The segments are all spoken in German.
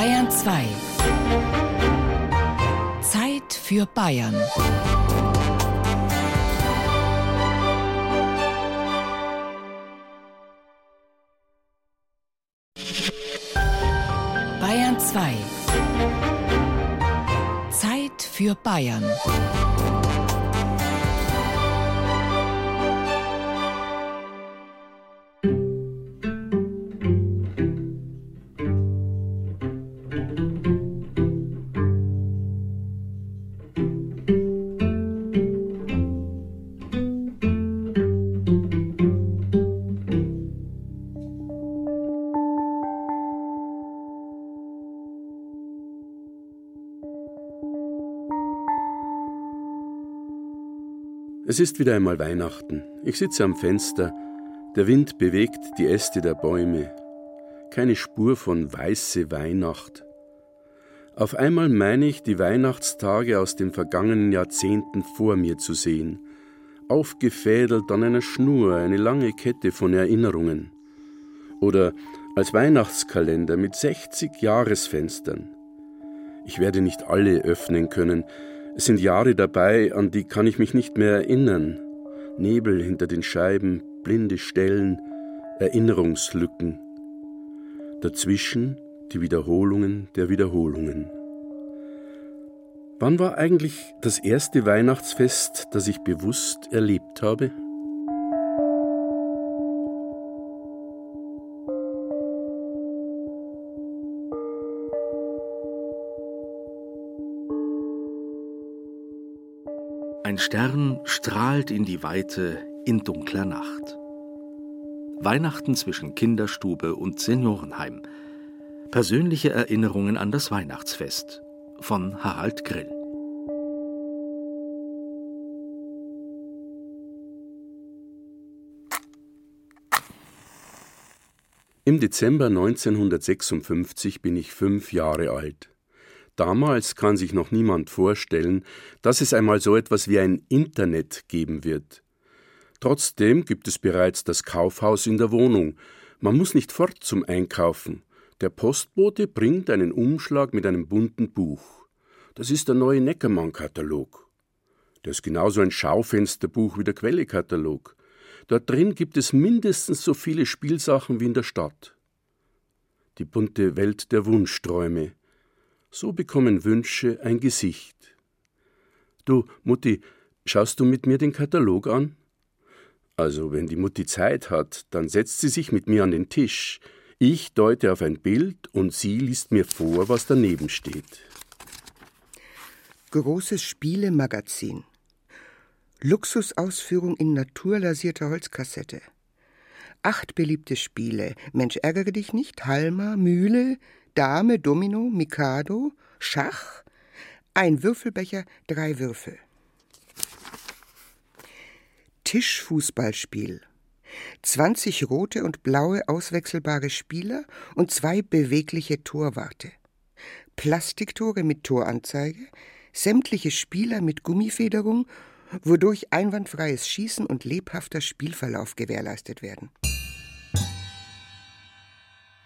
Bayern 2. Zeit für Bayern. Bayern 2. Zeit für Bayern. Es ist wieder einmal Weihnachten. Ich sitze am Fenster. Der Wind bewegt die Äste der Bäume. Keine Spur von weiße Weihnacht. Auf einmal meine ich, die Weihnachtstage aus den vergangenen Jahrzehnten vor mir zu sehen. Aufgefädelt an einer Schnur, eine lange Kette von Erinnerungen. Oder als Weihnachtskalender mit 60 Jahresfenstern. Ich werde nicht alle öffnen können, es sind Jahre dabei, an die kann ich mich nicht mehr erinnern. Nebel hinter den Scheiben, blinde Stellen, Erinnerungslücken. Dazwischen die Wiederholungen der Wiederholungen. Wann war eigentlich das erste Weihnachtsfest, das ich bewusst erlebt habe? Ein Stern strahlt in die Weite in dunkler Nacht. Weihnachten zwischen Kinderstube und Seniorenheim. Persönliche Erinnerungen an das Weihnachtsfest von Harald Grill. Im Dezember 1956 bin ich fünf Jahre alt. Damals kann sich noch niemand vorstellen, dass es einmal so etwas wie ein Internet geben wird. Trotzdem gibt es bereits das Kaufhaus in der Wohnung. Man muss nicht fort zum Einkaufen. Der Postbote bringt einen Umschlag mit einem bunten Buch. Das ist der neue Neckermann-Katalog. Der ist genauso ein Schaufensterbuch wie der Quelle-Katalog. Dort drin gibt es mindestens so viele Spielsachen wie in der Stadt. Die bunte Welt der Wunschträume. So bekommen Wünsche ein Gesicht. Du, Mutti, schaust du mit mir den Katalog an? Also, wenn die Mutti Zeit hat, dann setzt sie sich mit mir an den Tisch. Ich deute auf ein Bild und sie liest mir vor, was daneben steht. Großes Spielemagazin. Luxusausführung in naturlasierter Holzkassette. Acht beliebte Spiele. Mensch, ärgere dich nicht. Halma, Mühle, Dame, Domino, Mikado, Schach, ein Würfelbecher, drei Würfel. Tischfußballspiel. 20 rote und blaue auswechselbare Spieler und zwei bewegliche Torwarte. Plastiktore mit Toranzeige, sämtliche Spieler mit Gummifederung, wodurch einwandfreies Schießen und lebhafter Spielverlauf gewährleistet werden.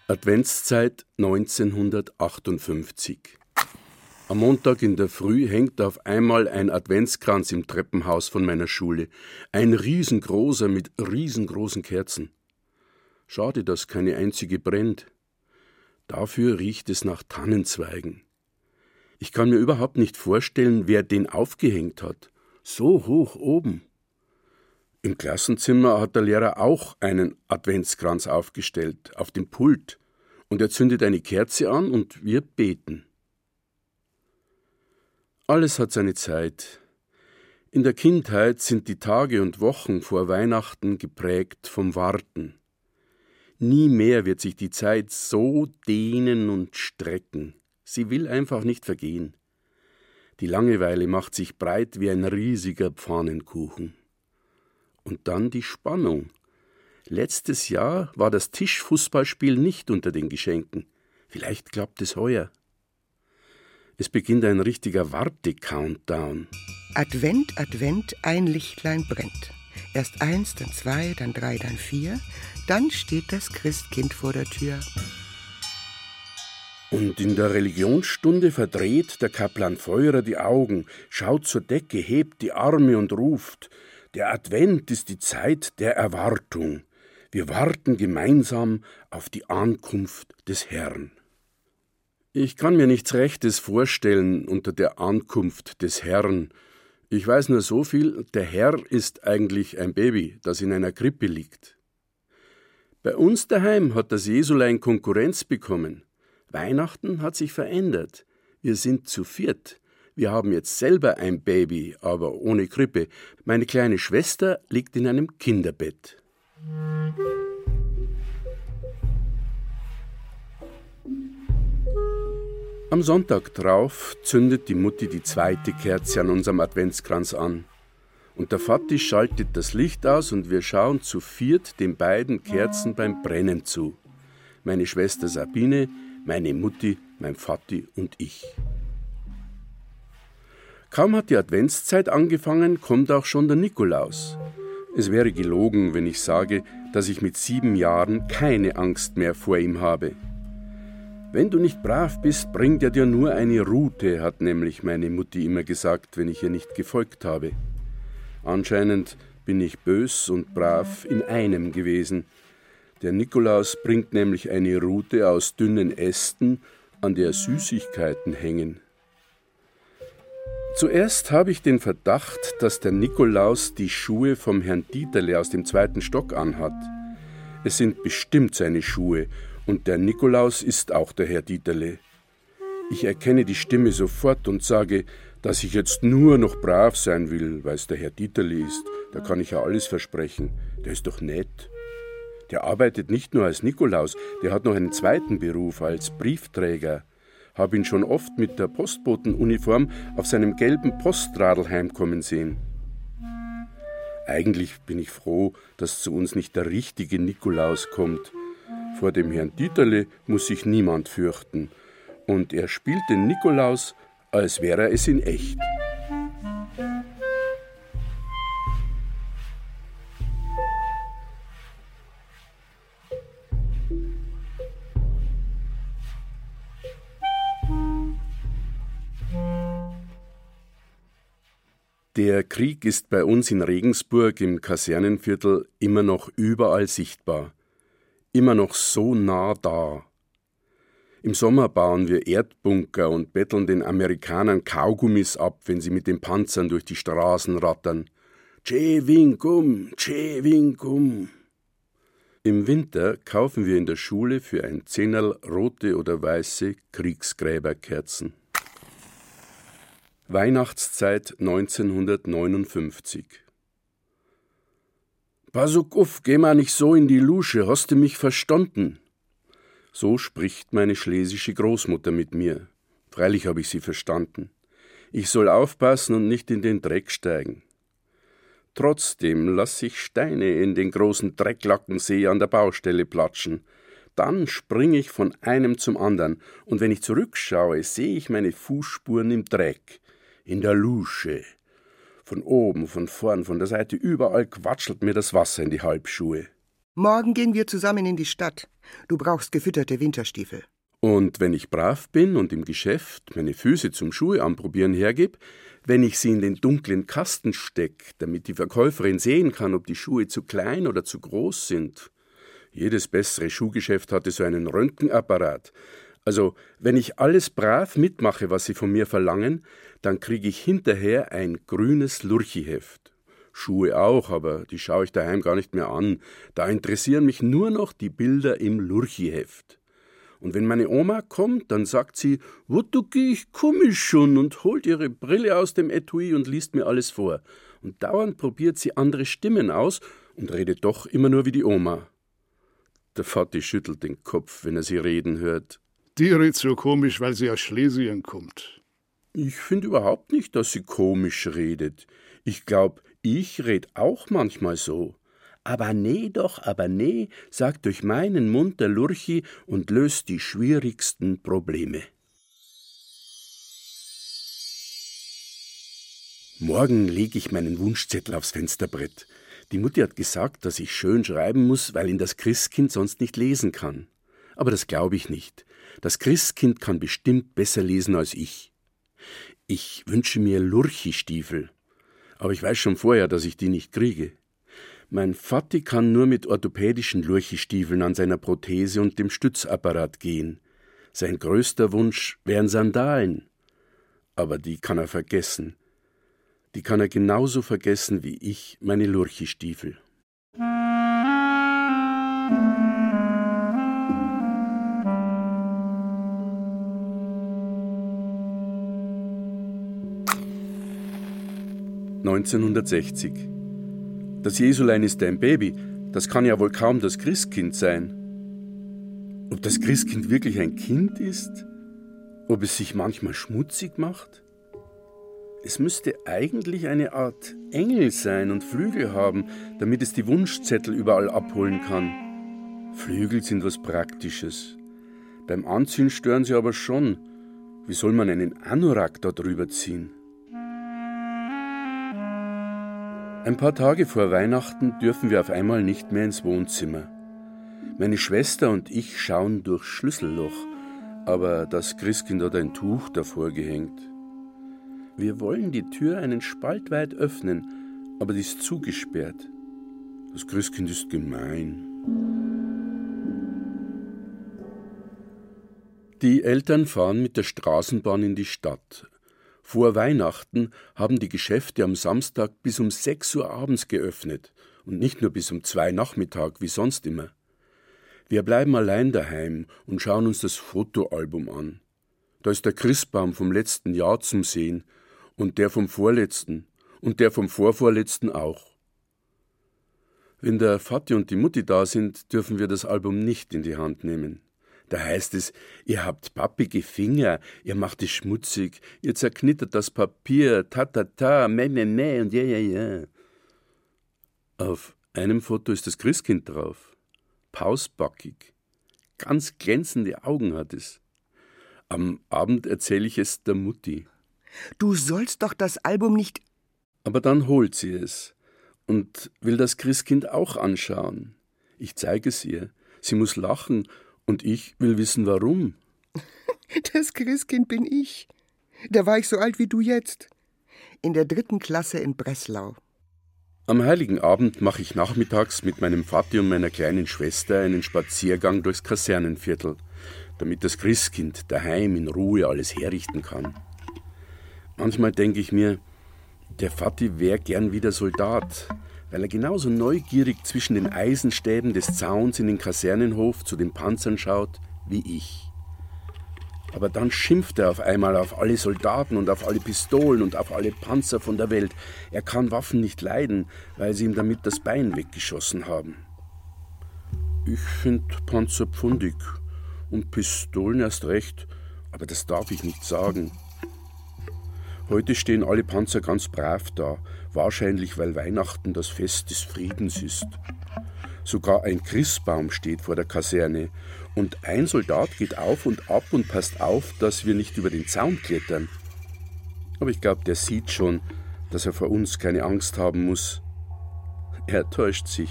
Adventszeit 1958. Am Montag in der Früh hängt auf einmal ein Adventskranz im Treppenhaus von meiner Schule. Ein riesengroßer mit riesengroßen Kerzen. Schade, dass keine einzige brennt. Dafür riecht es nach Tannenzweigen. Ich kann mir überhaupt nicht vorstellen, wer den aufgehängt hat. So hoch oben. Im Klassenzimmer hat der Lehrer auch einen Adventskranz aufgestellt, auf dem Pult, und er zündet eine Kerze an und wir beten. Alles hat seine Zeit. In der Kindheit sind die Tage und Wochen vor Weihnachten geprägt vom Warten. Nie mehr wird sich die Zeit so dehnen und strecken. Sie will einfach nicht vergehen. Die Langeweile macht sich breit wie ein riesiger Pfannenkuchen. Und dann die Spannung. Letztes Jahr war das Tischfußballspiel nicht unter den Geschenken. Vielleicht klappt es heuer. Es beginnt ein richtiger Warte-Countdown. Advent, Advent, ein Lichtlein brennt. Erst eins, dann zwei, dann drei, dann vier. Dann steht das Christkind vor der Tür. Und in der Religionsstunde verdreht der Kaplan Feurer die Augen, schaut zur Decke, hebt die Arme und ruft: Der Advent ist die Zeit der Erwartung. Wir warten gemeinsam auf die Ankunft des Herrn. Ich kann mir nichts Rechtes vorstellen unter der Ankunft des Herrn. Ich weiß nur so viel, der Herr ist eigentlich ein Baby, das in einer Krippe liegt. Bei uns daheim hat das Jesulein Konkurrenz bekommen. Weihnachten hat sich verändert. Wir sind zu viert. Wir haben jetzt selber ein Baby, aber ohne Krippe. Meine kleine Schwester liegt in einem Kinderbett. Am Sonntag drauf zündet die Mutti die zweite Kerze an unserem Adventskranz an. Und der Vati schaltet das Licht aus und wir schauen zu viert den beiden Kerzen beim Brennen zu. Meine Schwester Sabine, meine Mutti, mein Vati und ich. Kaum hat die Adventszeit angefangen, kommt auch schon der Nikolaus. Es wäre gelogen, wenn ich sage, dass ich mit sieben Jahren keine Angst mehr vor ihm habe. Wenn du nicht brav bist, bringt er dir nur eine Rute, hat nämlich meine Mutti immer gesagt, wenn ich ihr nicht gefolgt habe. Anscheinend bin ich bös und brav in einem gewesen. Der Nikolaus bringt nämlich eine Rute aus dünnen Ästen, an der Süßigkeiten hängen. Zuerst habe ich den Verdacht, dass der Nikolaus die Schuhe vom Herrn Dieterle aus dem zweiten Stock anhat. Es sind bestimmt seine Schuhe, und der Nikolaus ist auch der Herr Dieterle. Ich erkenne die Stimme sofort und sage, dass ich jetzt nur noch brav sein will, weil es der Herr Dieterle ist. Da kann ich ja alles versprechen. Der ist doch nett. Der arbeitet nicht nur als Nikolaus, der hat noch einen zweiten Beruf als Briefträger habe ihn schon oft mit der Postbotenuniform auf seinem gelben Postradl heimkommen sehen. Eigentlich bin ich froh, dass zu uns nicht der richtige Nikolaus kommt. Vor dem Herrn Dieterle muss sich niemand fürchten. Und er spielt den Nikolaus, als wäre er es in echt. Der Krieg ist bei uns in Regensburg im Kasernenviertel immer noch überall sichtbar, immer noch so nah da. Im Sommer bauen wir Erdbunker und betteln den Amerikanern Kaugummis ab, wenn sie mit den Panzern durch die Straßen rattern. Che Winkum, Che Winkum. Im Winter kaufen wir in der Schule für ein Zehnerl rote oder weiße Kriegsgräberkerzen. Weihnachtszeit 1959 Pasuk uff, geh mal nicht so in die Lusche, hast du mich verstanden? So spricht meine schlesische Großmutter mit mir. Freilich habe ich sie verstanden. Ich soll aufpassen und nicht in den Dreck steigen. Trotzdem lass ich Steine in den großen Drecklackensee an der Baustelle platschen. Dann springe ich von einem zum anderen, und wenn ich zurückschaue, sehe ich meine Fußspuren im Dreck in der Lusche. Von oben, von vorn, von der Seite, überall quatschelt mir das Wasser in die Halbschuhe. Morgen gehen wir zusammen in die Stadt. Du brauchst gefütterte Winterstiefel. Und wenn ich brav bin und im Geschäft meine Füße zum Schuhe anprobieren hergib, wenn ich sie in den dunklen Kasten steck, damit die Verkäuferin sehen kann, ob die Schuhe zu klein oder zu groß sind. Jedes bessere Schuhgeschäft hatte so einen Röntgenapparat, also, wenn ich alles brav mitmache, was Sie von mir verlangen, dann kriege ich hinterher ein grünes Lurchiheft. Schuhe auch, aber die schaue ich daheim gar nicht mehr an. Da interessieren mich nur noch die Bilder im Lurchiheft. Und wenn meine Oma kommt, dann sagt sie, wo du geh ich komisch schon und holt ihre Brille aus dem Etui und liest mir alles vor. Und dauernd probiert sie andere Stimmen aus und redet doch immer nur wie die Oma. Der Vati schüttelt den Kopf, wenn er sie reden hört. Die redet so komisch, weil sie aus Schlesien kommt. Ich finde überhaupt nicht, dass sie komisch redet. Ich glaub, ich red auch manchmal so. Aber nee doch, aber nee, sagt durch meinen Mund der Lurchi und löst die schwierigsten Probleme. Morgen lege ich meinen Wunschzettel aufs Fensterbrett. Die Mutti hat gesagt, dass ich schön schreiben muss, weil ihn das Christkind sonst nicht lesen kann. Aber das glaube ich nicht. Das Christkind kann bestimmt besser lesen als ich. Ich wünsche mir Lurchistiefel. Aber ich weiß schon vorher, dass ich die nicht kriege. Mein Vati kann nur mit orthopädischen Lurchistiefeln an seiner Prothese und dem Stützapparat gehen. Sein größter Wunsch wären Sandalen. Aber die kann er vergessen. Die kann er genauso vergessen wie ich meine Lurchistiefel. »1960. Das Jesulein ist ein Baby. Das kann ja wohl kaum das Christkind sein. Ob das Christkind wirklich ein Kind ist? Ob es sich manchmal schmutzig macht? Es müsste eigentlich eine Art Engel sein und Flügel haben, damit es die Wunschzettel überall abholen kann. Flügel sind was Praktisches. Beim Anziehen stören sie aber schon. Wie soll man einen Anorak da drüber ziehen? Ein paar Tage vor Weihnachten dürfen wir auf einmal nicht mehr ins Wohnzimmer. Meine Schwester und ich schauen durchs Schlüsselloch, aber das Christkind hat ein Tuch davor gehängt. Wir wollen die Tür einen Spalt weit öffnen, aber die ist zugesperrt. Das Christkind ist gemein. Die Eltern fahren mit der Straßenbahn in die Stadt, vor Weihnachten haben die Geschäfte am Samstag bis um sechs Uhr abends geöffnet und nicht nur bis um zwei Nachmittag wie sonst immer. Wir bleiben allein daheim und schauen uns das Fotoalbum an. Da ist der Christbaum vom letzten Jahr zum Sehen und der vom vorletzten und der vom vorvorletzten auch. Wenn der Vati und die Mutti da sind, dürfen wir das Album nicht in die Hand nehmen. Da heißt es, ihr habt pappige Finger, ihr macht es schmutzig, ihr zerknittert das Papier, ta ta ta, meh meh meh und ja ja ja. Auf einem Foto ist das Christkind drauf, pausbackig, ganz glänzende Augen hat es. Am Abend erzähle ich es der Mutti. Du sollst doch das Album nicht. Aber dann holt sie es und will das Christkind auch anschauen. Ich zeige es ihr. Sie muss lachen und ich will wissen, warum. Das Christkind bin ich. Da war ich so alt wie du jetzt. In der dritten Klasse in Breslau. Am heiligen Abend mache ich nachmittags mit meinem Vati und meiner kleinen Schwester einen Spaziergang durchs Kasernenviertel, damit das Christkind daheim in Ruhe alles herrichten kann. Manchmal denke ich mir, der Vati wäre gern wieder Soldat, weil er genauso neugierig zwischen den Eisenstäben des Zauns in den Kasernenhof zu den Panzern schaut wie ich. Aber dann schimpft er auf einmal auf alle Soldaten und auf alle Pistolen und auf alle Panzer von der Welt. Er kann Waffen nicht leiden, weil sie ihm damit das Bein weggeschossen haben. Ich finde Panzer pfundig und Pistolen erst recht, aber das darf ich nicht sagen. Heute stehen alle Panzer ganz brav da, wahrscheinlich weil Weihnachten das Fest des Friedens ist. Sogar ein Christbaum steht vor der Kaserne und ein Soldat geht auf und ab und passt auf, dass wir nicht über den Zaun klettern. Aber ich glaube, der sieht schon, dass er vor uns keine Angst haben muss. Er täuscht sich.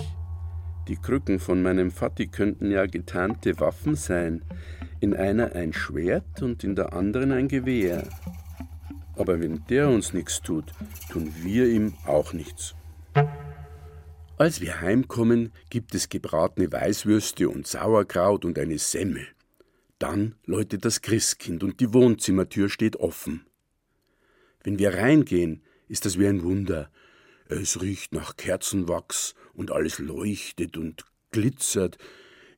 Die Krücken von meinem Vati könnten ja getarnte Waffen sein. In einer ein Schwert und in der anderen ein Gewehr. Aber wenn der uns nichts tut, tun wir ihm auch nichts. Als wir heimkommen, gibt es gebratene Weißwürste und Sauerkraut und eine Semmel. Dann läutet das Christkind und die Wohnzimmertür steht offen. Wenn wir reingehen, ist das wie ein Wunder. Es riecht nach Kerzenwachs und alles leuchtet und glitzert.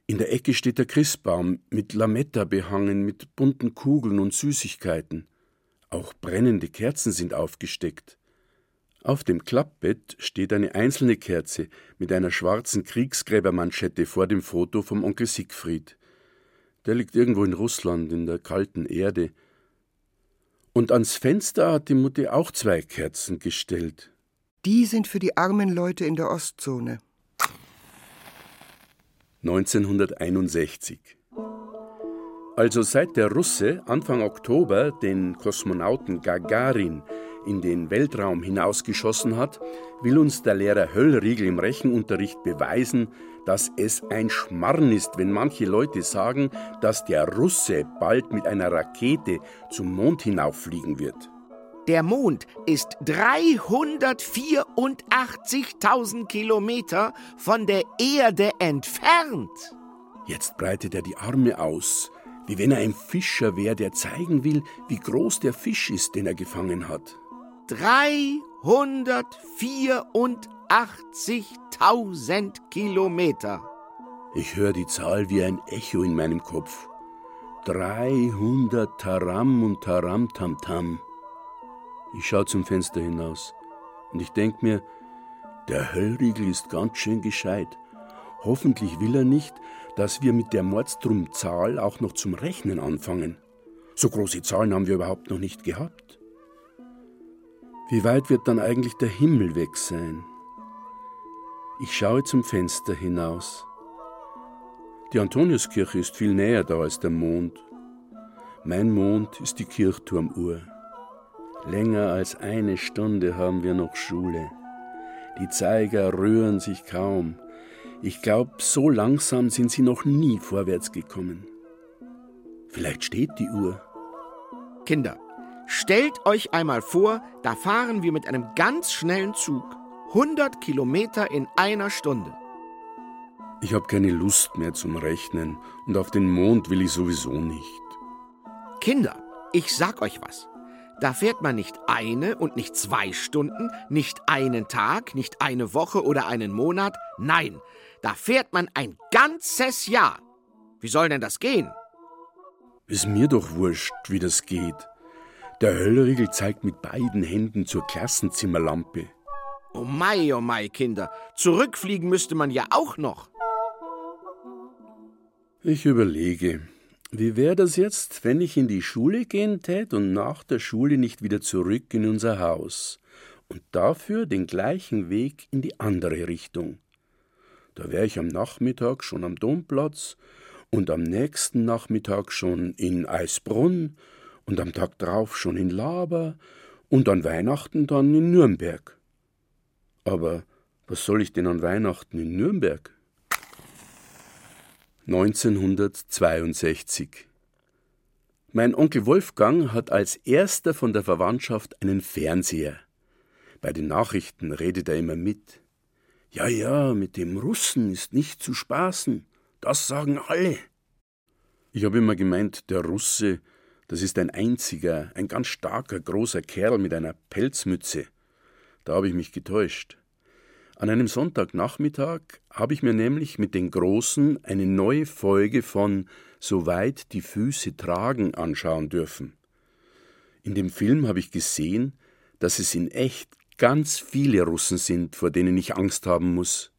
In der Ecke steht der Christbaum mit Lametta behangen, mit bunten Kugeln und Süßigkeiten. Auch brennende Kerzen sind aufgesteckt. Auf dem Klappbett steht eine einzelne Kerze mit einer schwarzen Kriegsgräbermanschette vor dem Foto vom Onkel Siegfried. Der liegt irgendwo in Russland in der kalten Erde. Und ans Fenster hat die Mutti auch zwei Kerzen gestellt. Die sind für die armen Leute in der Ostzone. 1961 also seit der Russe Anfang Oktober den Kosmonauten Gagarin in den Weltraum hinausgeschossen hat, will uns der Lehrer Höllriegel im Rechenunterricht beweisen, dass es ein Schmarrn ist, wenn manche Leute sagen, dass der Russe bald mit einer Rakete zum Mond hinauffliegen wird. Der Mond ist 384.000 Kilometer von der Erde entfernt. Jetzt breitet er die Arme aus, wie wenn er ein Fischer wäre, der zeigen will, wie groß der Fisch ist, den er gefangen hat. 384.000 Kilometer. Ich höre die Zahl wie ein Echo in meinem Kopf. 300 Taram und Taram Tam Tam. Ich schaue zum Fenster hinaus und ich denke mir, der Höllriegel ist ganz schön gescheit. Hoffentlich will er nicht, dass wir mit der Mordstrumzahl auch noch zum Rechnen anfangen. So große Zahlen haben wir überhaupt noch nicht gehabt. Wie weit wird dann eigentlich der Himmel weg sein? Ich schaue zum Fenster hinaus. Die Antoniuskirche ist viel näher da als der Mond. Mein Mond ist die Kirchturmuhr. Länger als eine Stunde haben wir noch Schule. Die Zeiger rühren sich kaum. Ich glaube, so langsam sind sie noch nie vorwärts gekommen. Vielleicht steht die Uhr. Kinder, stellt euch einmal vor, da fahren wir mit einem ganz schnellen Zug 100 Kilometer in einer Stunde. Ich habe keine Lust mehr zum Rechnen und auf den Mond will ich sowieso nicht. Kinder, ich sag euch was. Da fährt man nicht eine und nicht zwei Stunden, nicht einen Tag, nicht eine Woche oder einen Monat. Nein, da fährt man ein ganzes Jahr. Wie soll denn das gehen? Ist mir doch wurscht, wie das geht. Der Höllriegel zeigt mit beiden Händen zur Klassenzimmerlampe. Oh mei, oh mei, Kinder. Zurückfliegen müsste man ja auch noch. Ich überlege. Wie wäre das jetzt, wenn ich in die Schule gehen tät und nach der Schule nicht wieder zurück in unser Haus und dafür den gleichen Weg in die andere Richtung? Da wäre ich am Nachmittag schon am Domplatz und am nächsten Nachmittag schon in Eisbrunn und am Tag drauf schon in Laber und an Weihnachten dann in Nürnberg. Aber was soll ich denn an Weihnachten in Nürnberg? 1962. Mein Onkel Wolfgang hat als erster von der Verwandtschaft einen Fernseher. Bei den Nachrichten redet er immer mit. Ja, ja, mit dem Russen ist nicht zu spaßen. Das sagen alle. Ich habe immer gemeint, der Russe, das ist ein einziger, ein ganz starker, großer Kerl mit einer Pelzmütze. Da habe ich mich getäuscht. An einem Sonntagnachmittag habe ich mir nämlich mit den Großen eine neue Folge von Soweit die Füße tragen anschauen dürfen. In dem Film habe ich gesehen, dass es in echt ganz viele Russen sind, vor denen ich Angst haben muss.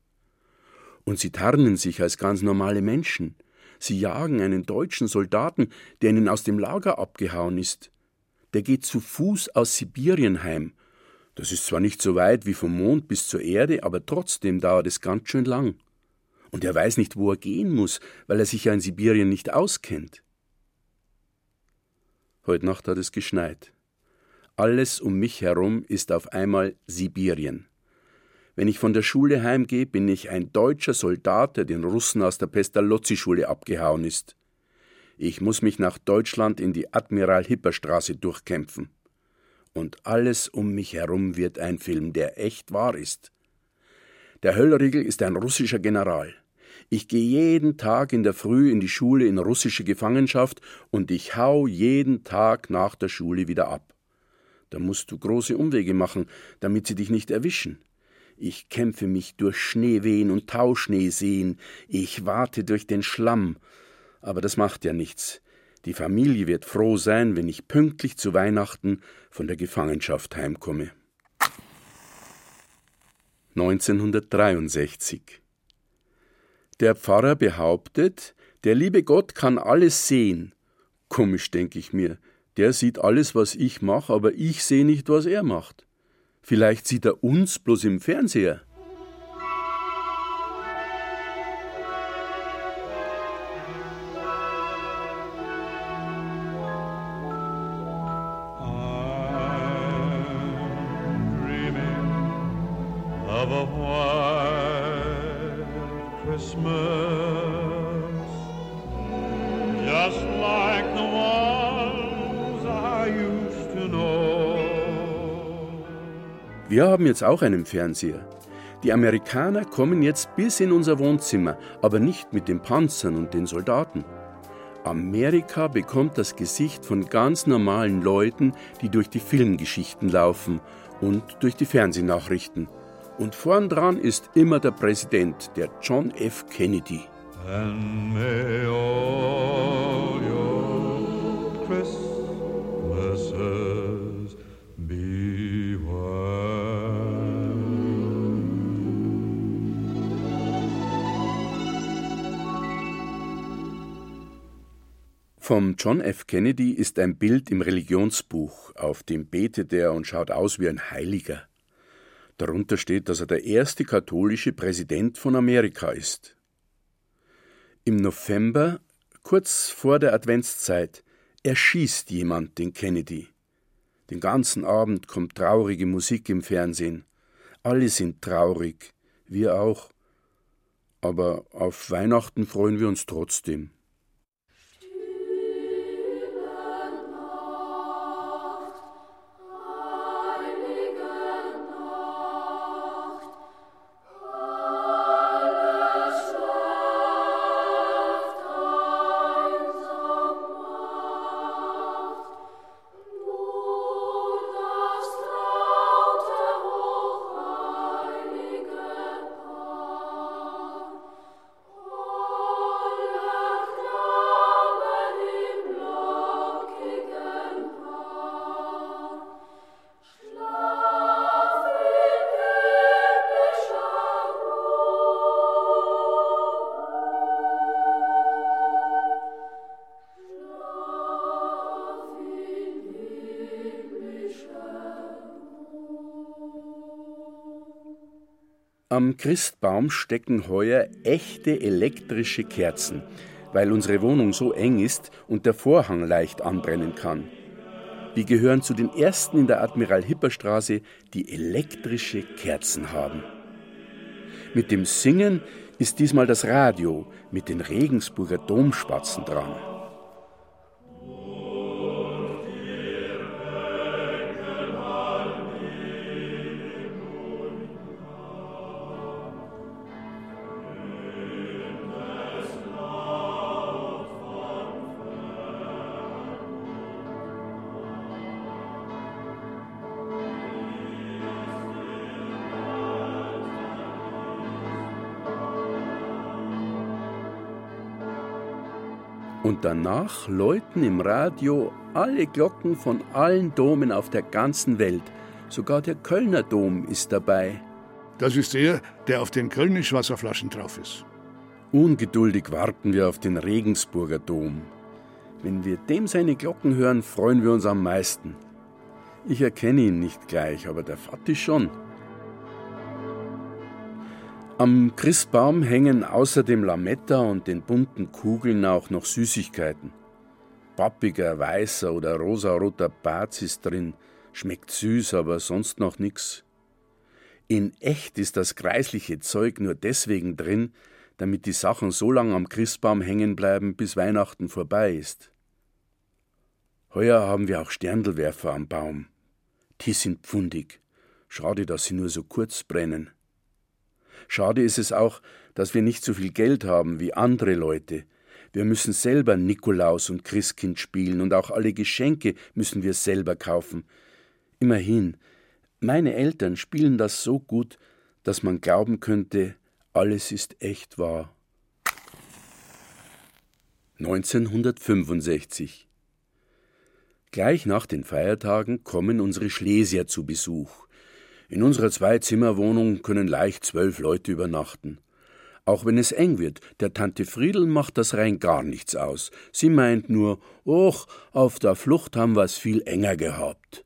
Und sie tarnen sich als ganz normale Menschen. Sie jagen einen deutschen Soldaten, der ihnen aus dem Lager abgehauen ist. Der geht zu Fuß aus Sibirien heim das ist zwar nicht so weit wie vom Mond bis zur Erde, aber trotzdem dauert es ganz schön lang. Und er weiß nicht, wo er gehen muss, weil er sich ja in Sibirien nicht auskennt. Heute Nacht hat es geschneit. Alles um mich herum ist auf einmal Sibirien. Wenn ich von der Schule heimgehe, bin ich ein deutscher Soldat, der den Russen aus der Pestalozzi-Schule abgehauen ist. Ich muss mich nach Deutschland in die Admiral-Hipper-Straße durchkämpfen und alles um mich herum wird ein Film, der echt wahr ist. Der Höllriegel ist ein russischer General. Ich gehe jeden Tag in der Früh in die Schule in russische Gefangenschaft und ich hau jeden Tag nach der Schule wieder ab. Da musst du große Umwege machen, damit sie dich nicht erwischen. Ich kämpfe mich durch Schneewehen und Tauschneeseen, ich warte durch den Schlamm, aber das macht ja nichts. Die Familie wird froh sein, wenn ich pünktlich zu Weihnachten von der Gefangenschaft heimkomme. 1963 Der Pfarrer behauptet, der liebe Gott kann alles sehen. Komisch, denke ich mir. Der sieht alles, was ich mache, aber ich sehe nicht, was er macht. Vielleicht sieht er uns bloß im Fernseher. Haben jetzt auch einen Fernseher. Die Amerikaner kommen jetzt bis in unser Wohnzimmer, aber nicht mit den Panzern und den Soldaten. Amerika bekommt das Gesicht von ganz normalen Leuten, die durch die Filmgeschichten laufen und durch die Fernsehnachrichten. Und vorn dran ist immer der Präsident, der John F. Kennedy. And may all your Christmases Vom John F. Kennedy ist ein Bild im Religionsbuch, auf dem betet er und schaut aus wie ein Heiliger. Darunter steht, dass er der erste katholische Präsident von Amerika ist. Im November, kurz vor der Adventszeit, erschießt jemand den Kennedy. Den ganzen Abend kommt traurige Musik im Fernsehen. Alle sind traurig, wir auch. Aber auf Weihnachten freuen wir uns trotzdem. Christbaum stecken heuer echte elektrische Kerzen, weil unsere Wohnung so eng ist und der Vorhang leicht anbrennen kann. Wir gehören zu den ersten in der Admiral Hipper Straße, die elektrische Kerzen haben. Mit dem Singen ist diesmal das Radio mit den Regensburger Domspatzen dran. Und danach läuten im Radio alle Glocken von allen Domen auf der ganzen Welt. Sogar der Kölner Dom ist dabei. Das ist der, der auf den Kölnisch Wasserflaschen drauf ist. Ungeduldig warten wir auf den Regensburger Dom. Wenn wir dem seine Glocken hören, freuen wir uns am meisten. Ich erkenne ihn nicht gleich, aber der Vati schon. Am Christbaum hängen außer dem Lametta und den bunten Kugeln auch noch Süßigkeiten. Pappiger, weißer oder rosaroter Baz ist drin, schmeckt süß, aber sonst noch nix. In echt ist das greisliche Zeug nur deswegen drin, damit die Sachen so lang am Christbaum hängen bleiben, bis Weihnachten vorbei ist. Heuer haben wir auch Sterndelwerfer am Baum. Die sind pfundig. Schade, dass sie nur so kurz brennen. Schade ist es auch, dass wir nicht so viel Geld haben wie andere Leute. Wir müssen selber Nikolaus und Christkind spielen und auch alle Geschenke müssen wir selber kaufen. Immerhin, meine Eltern spielen das so gut, dass man glauben könnte, alles ist echt wahr. 1965 Gleich nach den Feiertagen kommen unsere Schlesier zu Besuch. In unserer Zwei-Zimmer-Wohnung können leicht zwölf Leute übernachten. Auch wenn es eng wird, der Tante Friedel macht das rein gar nichts aus. Sie meint nur, och, auf der Flucht haben wir's viel enger gehabt.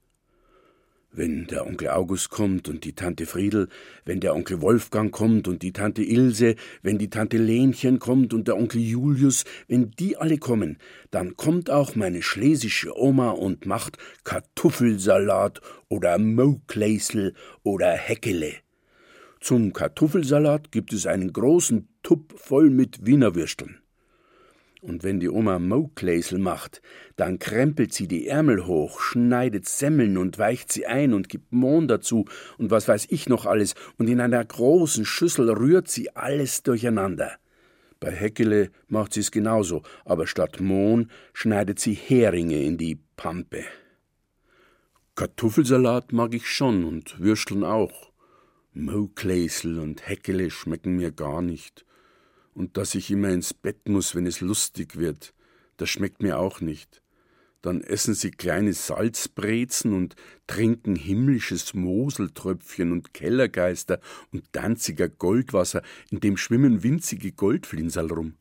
Wenn der Onkel August kommt und die Tante Friedel, wenn der Onkel Wolfgang kommt und die Tante Ilse, wenn die Tante Lenchen kommt und der Onkel Julius, wenn die alle kommen, dann kommt auch meine schlesische Oma und macht Kartoffelsalat oder Mokleisel oder Häckele. Zum Kartoffelsalat gibt es einen großen Tupp voll mit Wiener Würsteln. Und wenn die Oma Mokläsel macht, dann krempelt sie die Ärmel hoch, schneidet Semmeln und weicht sie ein und gibt Mohn dazu und was weiß ich noch alles, und in einer großen Schüssel rührt sie alles durcheinander. Bei Heckele macht sie es genauso, aber statt Mohn schneidet sie Heringe in die Pampe. Kartoffelsalat mag ich schon und Würsteln auch. Mokläsel und Heckele schmecken mir gar nicht und dass ich immer ins Bett muss, wenn es lustig wird, das schmeckt mir auch nicht. Dann essen sie kleine Salzbrezen und trinken himmlisches Moseltröpfchen und Kellergeister und Danziger Goldwasser, in dem schwimmen winzige Goldflinsal rum.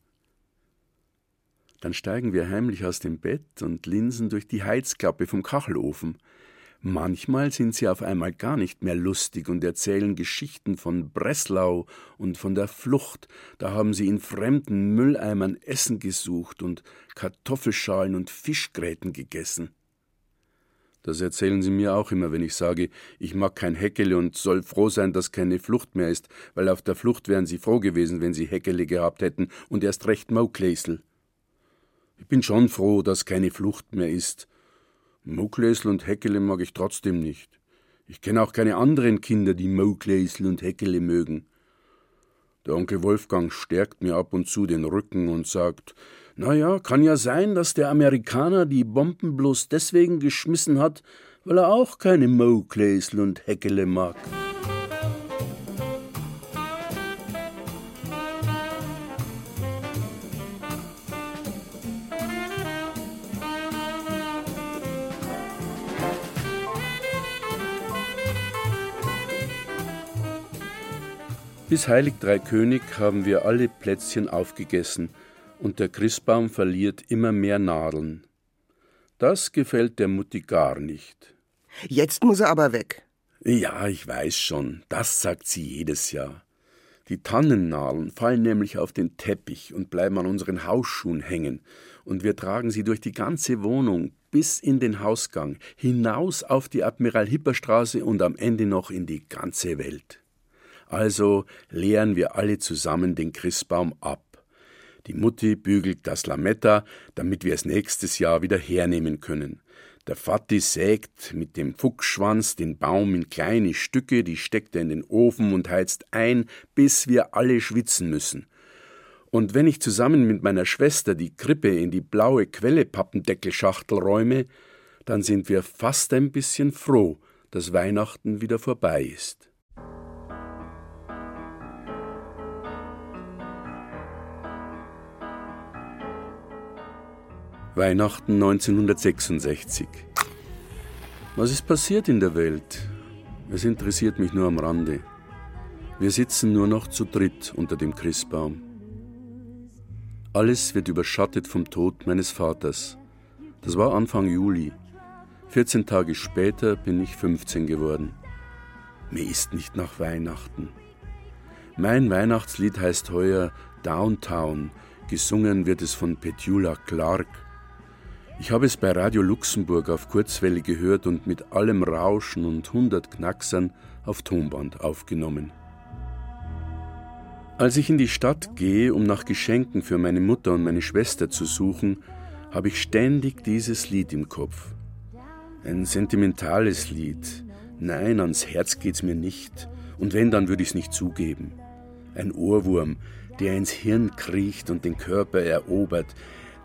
Dann steigen wir heimlich aus dem Bett und linsen durch die Heizklappe vom Kachelofen. Manchmal sind sie auf einmal gar nicht mehr lustig und erzählen Geschichten von Breslau und von der Flucht. Da haben sie in fremden Mülleimern Essen gesucht und Kartoffelschalen und Fischgräten gegessen. Das erzählen sie mir auch immer, wenn ich sage, ich mag kein Heckele und soll froh sein, dass keine Flucht mehr ist, weil auf der Flucht wären sie froh gewesen, wenn sie Heckele gehabt hätten und erst recht Maukläsel. Ich bin schon froh, dass keine Flucht mehr ist Mokläsl und Heckele mag ich trotzdem nicht. Ich kenne auch keine anderen Kinder, die Mokläsl und Heckele mögen. Der Onkel Wolfgang stärkt mir ab und zu den Rücken und sagt, na ja, kann ja sein, dass der Amerikaner die Bomben bloß deswegen geschmissen hat, weil er auch keine Mokläsl und Heckele mag. Bis Heilig Drei König haben wir alle Plätzchen aufgegessen und der Christbaum verliert immer mehr Nadeln. Das gefällt der Mutti gar nicht. Jetzt muss er aber weg. Ja, ich weiß schon, das sagt sie jedes Jahr. Die Tannennadeln fallen nämlich auf den Teppich und bleiben an unseren Hausschuhen hängen, und wir tragen sie durch die ganze Wohnung bis in den Hausgang, hinaus auf die Admiral Hipper Straße und am Ende noch in die ganze Welt. Also leeren wir alle zusammen den Christbaum ab. Die Mutti bügelt das Lametta, damit wir es nächstes Jahr wieder hernehmen können. Der Vati sägt mit dem Fuchsschwanz den Baum in kleine Stücke, die steckt er in den Ofen und heizt ein, bis wir alle schwitzen müssen. Und wenn ich zusammen mit meiner Schwester die Krippe in die blaue Quelle-Pappendeckelsschachtel räume, dann sind wir fast ein bisschen froh, dass Weihnachten wieder vorbei ist. Weihnachten 1966. Was ist passiert in der Welt? Es interessiert mich nur am Rande. Wir sitzen nur noch zu dritt unter dem Christbaum. Alles wird überschattet vom Tod meines Vaters. Das war Anfang Juli. 14 Tage später bin ich 15 geworden. Mir ist nicht nach Weihnachten. Mein Weihnachtslied heißt heuer Downtown. Gesungen wird es von Petula Clark. Ich habe es bei Radio Luxemburg auf Kurzwelle gehört und mit allem Rauschen und hundert Knacksern auf Tonband aufgenommen. Als ich in die Stadt gehe, um nach Geschenken für meine Mutter und meine Schwester zu suchen, habe ich ständig dieses Lied im Kopf. Ein sentimentales Lied. Nein, ans Herz geht's mir nicht. Und wenn, dann würde ich's nicht zugeben. Ein Ohrwurm, der ins Hirn kriecht und den Körper erobert,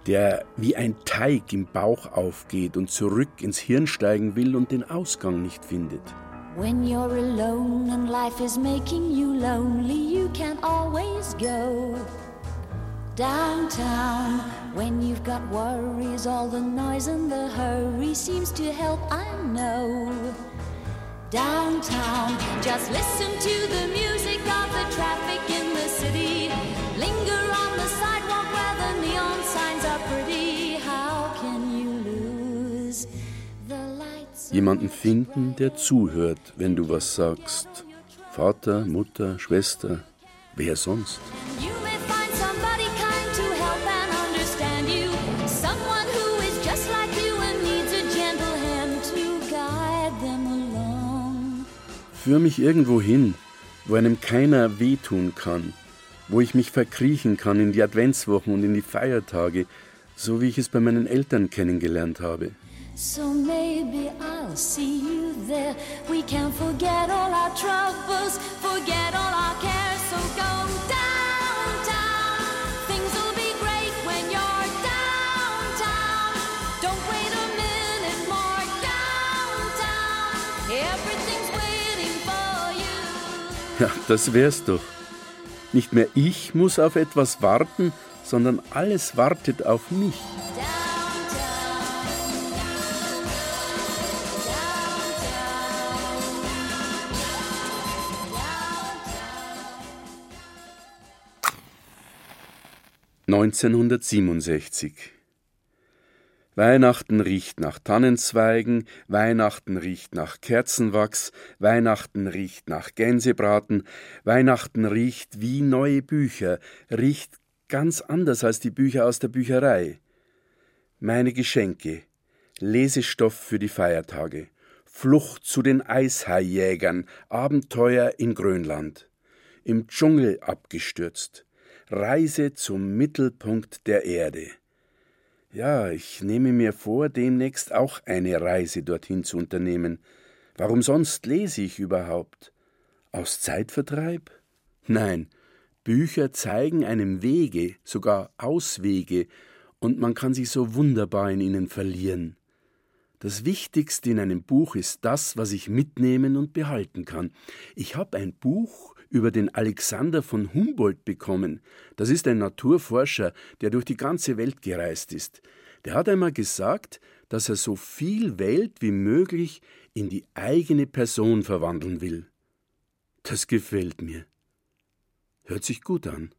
der wie ein Teig im Bauch aufgeht und zurück ins Hirn steigen will und den Ausgang nicht findet. When you're alone and life is making you lonely, you can always go downtown. When you've got worries, all the noise and the hurry seems to help, I know. Downtown, just listen to the music of the traffic in the Jemanden finden, der zuhört, wenn du was sagst. Vater, Mutter, Schwester, wer sonst? Führ mich irgendwo hin, wo einem keiner wehtun kann, wo ich mich verkriechen kann in die Adventswochen und in die Feiertage, so wie ich es bei meinen Eltern kennengelernt habe. So maybe I'll see you there. We can forget all our troubles, forget all our cares. So go downtown. Things will be great when you're downtown. Don't wait a minute more. Downtown. Everything's waiting for you. Ja, das wär's doch. Nicht mehr ich muss auf etwas warten, sondern alles wartet auf mich. 1967 Weihnachten riecht nach Tannenzweigen, Weihnachten riecht nach Kerzenwachs, Weihnachten riecht nach Gänsebraten, Weihnachten riecht wie neue Bücher, riecht ganz anders als die Bücher aus der Bücherei. Meine Geschenke, Lesestoff für die Feiertage, Flucht zu den Eishaijägern, Abenteuer in Grönland, im Dschungel abgestürzt, Reise zum Mittelpunkt der Erde. Ja, ich nehme mir vor, demnächst auch eine Reise dorthin zu unternehmen. Warum sonst lese ich überhaupt? Aus Zeitvertreib? Nein, Bücher zeigen einem Wege, sogar Auswege, und man kann sich so wunderbar in ihnen verlieren. Das Wichtigste in einem Buch ist das, was ich mitnehmen und behalten kann. Ich habe ein Buch über den Alexander von Humboldt bekommen. Das ist ein Naturforscher, der durch die ganze Welt gereist ist. Der hat einmal gesagt, dass er so viel Welt wie möglich in die eigene Person verwandeln will. Das gefällt mir. Hört sich gut an.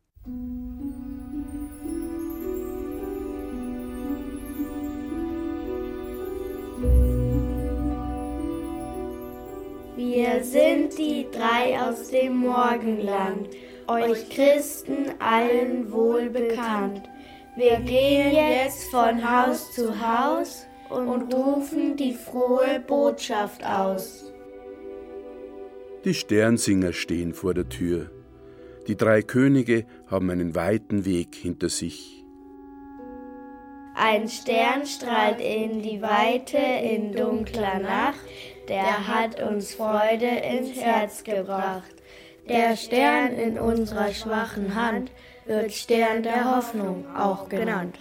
Wir sind die drei aus dem Morgenland, euch Christen allen wohl bekannt. Wir gehen jetzt von Haus zu Haus und rufen die frohe Botschaft aus. Die Sternsinger stehen vor der Tür. Die drei Könige haben einen weiten Weg hinter sich. Ein Stern strahlt in die Weite in dunkler Nacht, der hat uns Freude ins Herz gebracht. Der Stern in unserer schwachen Hand wird Stern der Hoffnung auch genannt.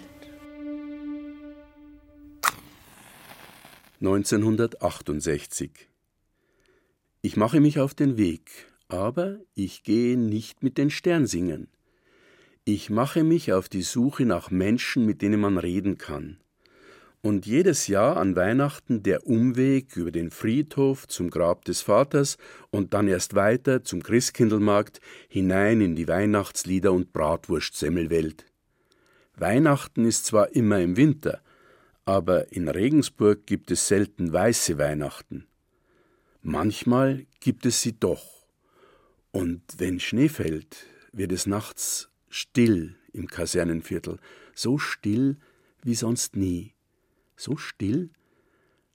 1968 Ich mache mich auf den Weg, aber ich gehe nicht mit den Sternsingern. Ich mache mich auf die Suche nach Menschen, mit denen man reden kann. Und jedes Jahr an Weihnachten der Umweg über den Friedhof zum Grab des Vaters und dann erst weiter zum Christkindlmarkt hinein in die Weihnachtslieder und Bratwurstsemmelwelt. Weihnachten ist zwar immer im Winter, aber in Regensburg gibt es selten weiße Weihnachten. Manchmal gibt es sie doch. Und wenn Schnee fällt, wird es nachts still im Kasernenviertel, so still wie sonst nie, so still,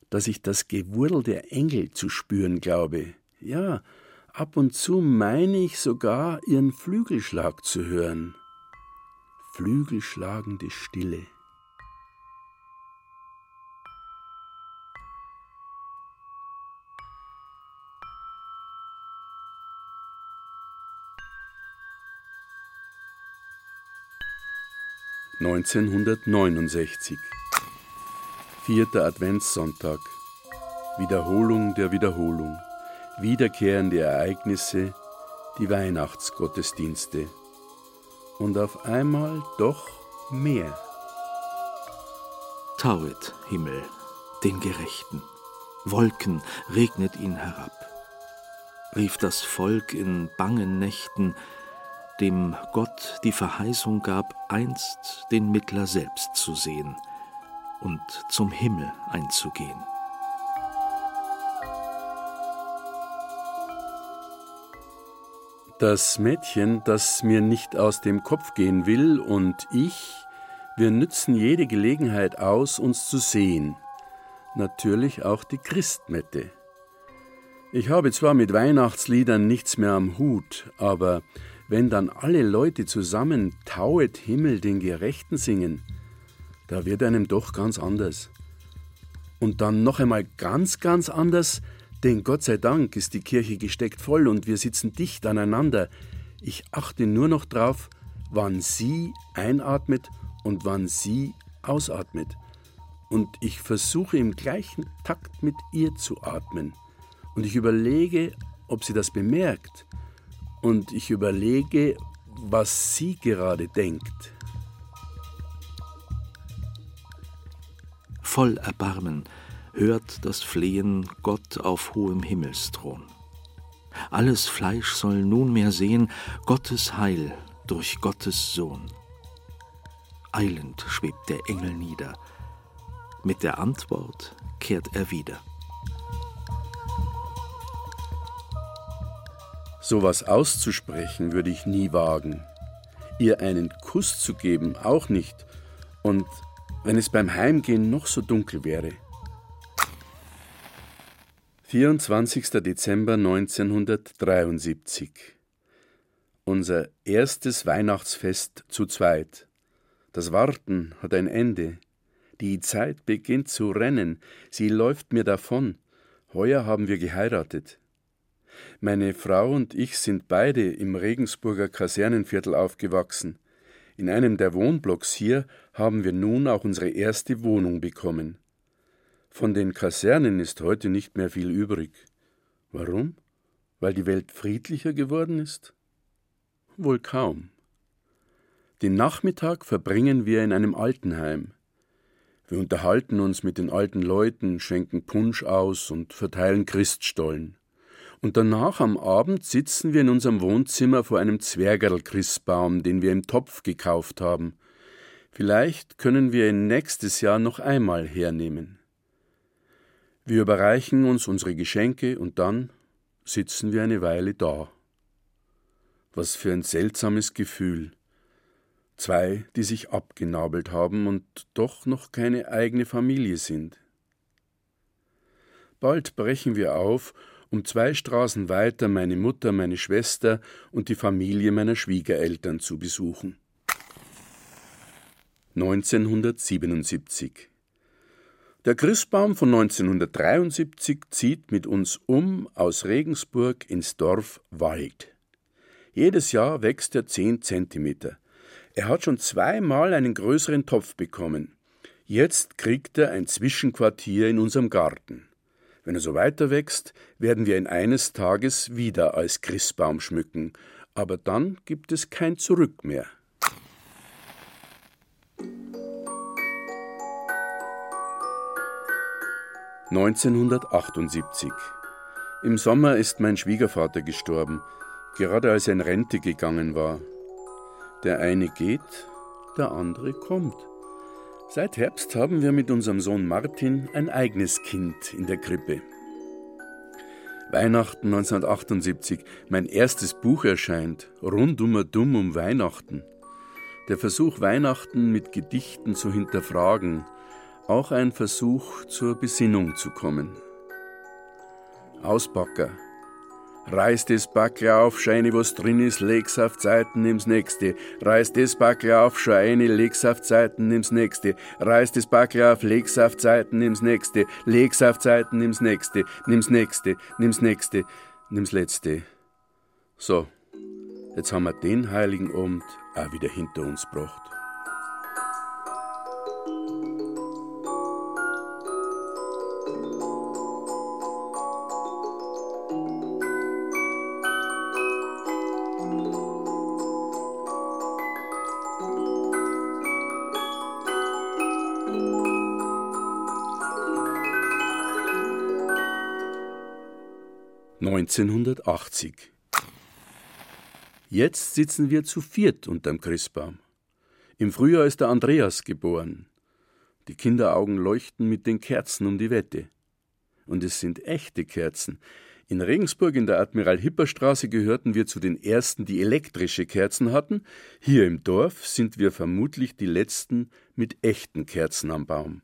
dass ich das Gewurl der Engel zu spüren glaube. Ja, ab und zu meine ich sogar ihren Flügelschlag zu hören. Flügelschlagende Stille. Neunzehnhundertneunundsechzig Vierter Adventssonntag. Wiederholung der Wiederholung. Wiederkehrende Ereignisse. Die Weihnachtsgottesdienste. Und auf einmal doch mehr. Tauet, Himmel, den Gerechten, Wolken regnet ihn herab, rief das Volk in bangen Nächten, dem Gott die Verheißung gab, einst den Mittler selbst zu sehen und zum Himmel einzugehen. Das Mädchen, das mir nicht aus dem Kopf gehen will, und ich, wir nützen jede Gelegenheit aus, uns zu sehen. Natürlich auch die Christmette. Ich habe zwar mit Weihnachtsliedern nichts mehr am Hut, aber wenn dann alle Leute zusammen Tauet Himmel den Gerechten singen, da wird einem doch ganz anders. Und dann noch einmal ganz, ganz anders, denn Gott sei Dank ist die Kirche gesteckt voll und wir sitzen dicht aneinander. Ich achte nur noch drauf, wann sie einatmet und wann sie ausatmet. Und ich versuche im gleichen Takt mit ihr zu atmen. Und ich überlege, ob sie das bemerkt. Und ich überlege, was sie gerade denkt. Voll Erbarmen hört das Flehen Gott auf hohem Himmelsthron. Alles Fleisch soll nunmehr sehen Gottes Heil durch Gottes Sohn. Eilend schwebt der Engel nieder, mit der Antwort kehrt er wieder. Sowas auszusprechen würde ich nie wagen. Ihr einen Kuss zu geben auch nicht. Und wenn es beim Heimgehen noch so dunkel wäre. 24. Dezember 1973. Unser erstes Weihnachtsfest zu zweit. Das Warten hat ein Ende. Die Zeit beginnt zu rennen, sie läuft mir davon. Heuer haben wir geheiratet. Meine Frau und ich sind beide im Regensburger Kasernenviertel aufgewachsen. In einem der Wohnblocks hier haben wir nun auch unsere erste Wohnung bekommen. Von den Kasernen ist heute nicht mehr viel übrig. Warum? Weil die Welt friedlicher geworden ist? Wohl kaum. Den Nachmittag verbringen wir in einem Altenheim. Wir unterhalten uns mit den alten Leuten, schenken Punsch aus und verteilen Christstollen. Und danach am Abend sitzen wir in unserem Wohnzimmer vor einem Zwergerl-Christbaum, den wir im Topf gekauft haben. Vielleicht können wir ihn nächstes Jahr noch einmal hernehmen. Wir überreichen uns unsere Geschenke und dann sitzen wir eine Weile da. Was für ein seltsames Gefühl. Zwei, die sich abgenabelt haben und doch noch keine eigene Familie sind. Bald brechen wir auf um zwei Straßen weiter meine Mutter, meine Schwester und die Familie meiner Schwiegereltern zu besuchen. 1977 Der Christbaum von 1973 zieht mit uns um aus Regensburg ins Dorf Wald. Jedes Jahr wächst er zehn Zentimeter. Er hat schon zweimal einen größeren Topf bekommen. Jetzt kriegt er ein Zwischenquartier in unserem Garten. Wenn er so weiter wächst, werden wir ihn eines Tages wieder als Christbaum schmücken, aber dann gibt es kein Zurück mehr. (1978) Im Sommer ist mein Schwiegervater gestorben, gerade als er in Rente gegangen war. Der eine geht, der andere kommt. Seit Herbst haben wir mit unserem Sohn Martin ein eigenes Kind in der Krippe. Weihnachten 1978, mein erstes Buch erscheint, Rundummer Dumm um Weihnachten. Der Versuch, Weihnachten mit Gedichten zu hinterfragen, auch ein Versuch, zur Besinnung zu kommen. Auspacker, Reiß das Backel auf, scheine was drin ist, leg's auf Zeiten, nimm's nächste. Reiß das Backel auf, scheine, leg's auf Zeiten, nimm's nächste. Reiß das Backel auf, leg's auf Zeiten, nimm's nächste. Leg's auf Zeiten, nimm's nächste. Nimm's nächste, nimm's nächste, nimm's letzte. So, jetzt haben wir den heiligen Abend auch wieder hinter uns gebracht. 1980. Jetzt sitzen wir zu viert unterm Christbaum. Im Frühjahr ist der Andreas geboren. Die Kinderaugen leuchten mit den Kerzen um die Wette. Und es sind echte Kerzen. In Regensburg in der Admiral-Hipper-Straße gehörten wir zu den ersten, die elektrische Kerzen hatten. Hier im Dorf sind wir vermutlich die letzten mit echten Kerzen am Baum.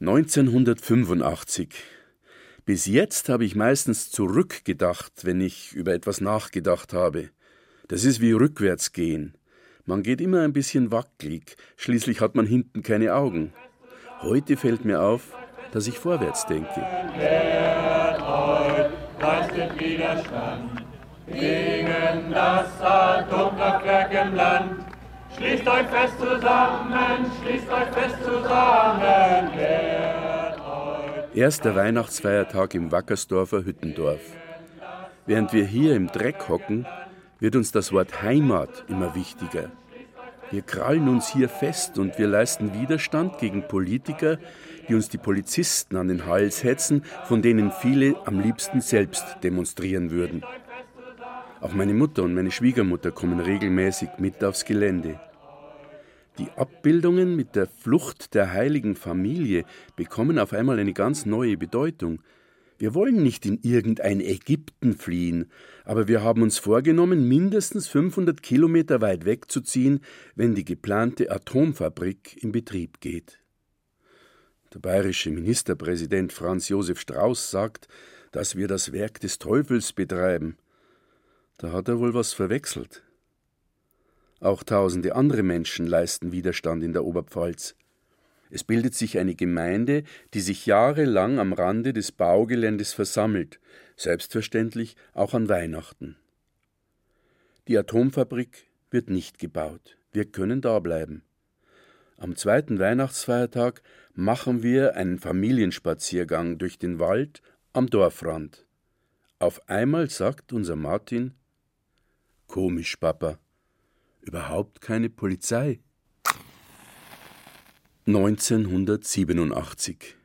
1985. Bis jetzt habe ich meistens zurückgedacht, wenn ich über etwas nachgedacht habe. Das ist wie rückwärts gehen. Man geht immer ein bisschen wackelig, schließlich hat man hinten keine Augen. Heute fällt mir auf, dass ich vorwärts denke. Leistet Widerstand gegen das Atomkraftwerk im Land. Schließt euch fest zusammen, schließt euch fest zusammen, euch. Erster Weihnachtsfeiertag im Wackersdorfer Hüttendorf. Während wir hier im Dreck hocken, wird uns das Wort Heimat immer wichtiger. Wir krallen uns hier fest und wir leisten Widerstand gegen Politiker, die uns die Polizisten an den Hals hetzen, von denen viele am liebsten selbst demonstrieren würden. Auch meine Mutter und meine Schwiegermutter kommen regelmäßig mit aufs Gelände. Die Abbildungen mit der Flucht der heiligen Familie bekommen auf einmal eine ganz neue Bedeutung. Wir wollen nicht in irgendein Ägypten fliehen, aber wir haben uns vorgenommen, mindestens 500 Kilometer weit wegzuziehen, wenn die geplante Atomfabrik in Betrieb geht. Der bayerische Ministerpräsident Franz Josef Strauß sagt, dass wir das Werk des Teufels betreiben. Da hat er wohl was verwechselt. Auch tausende andere Menschen leisten Widerstand in der Oberpfalz. Es bildet sich eine Gemeinde, die sich jahrelang am Rande des Baugeländes versammelt, selbstverständlich auch an Weihnachten. Die Atomfabrik wird nicht gebaut. Wir können da bleiben. Am zweiten Weihnachtsfeiertag machen wir einen Familienspaziergang durch den Wald am Dorfrand. Auf einmal sagt unser Martin Komisch, Papa. Überhaupt keine Polizei. 1987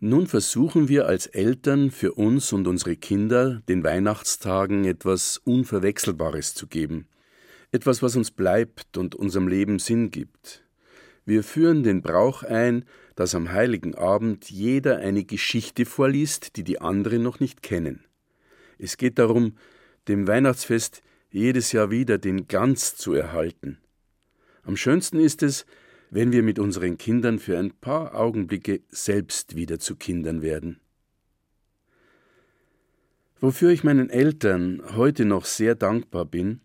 Nun versuchen wir als Eltern für uns und unsere Kinder den Weihnachtstagen etwas Unverwechselbares zu geben, etwas, was uns bleibt und unserem Leben Sinn gibt. Wir führen den Brauch ein, dass am heiligen Abend jeder eine Geschichte vorliest, die die anderen noch nicht kennen. Es geht darum, dem Weihnachtsfest jedes Jahr wieder den Glanz zu erhalten. Am schönsten ist es, wenn wir mit unseren Kindern für ein paar Augenblicke selbst wieder zu Kindern werden. Wofür ich meinen Eltern heute noch sehr dankbar bin,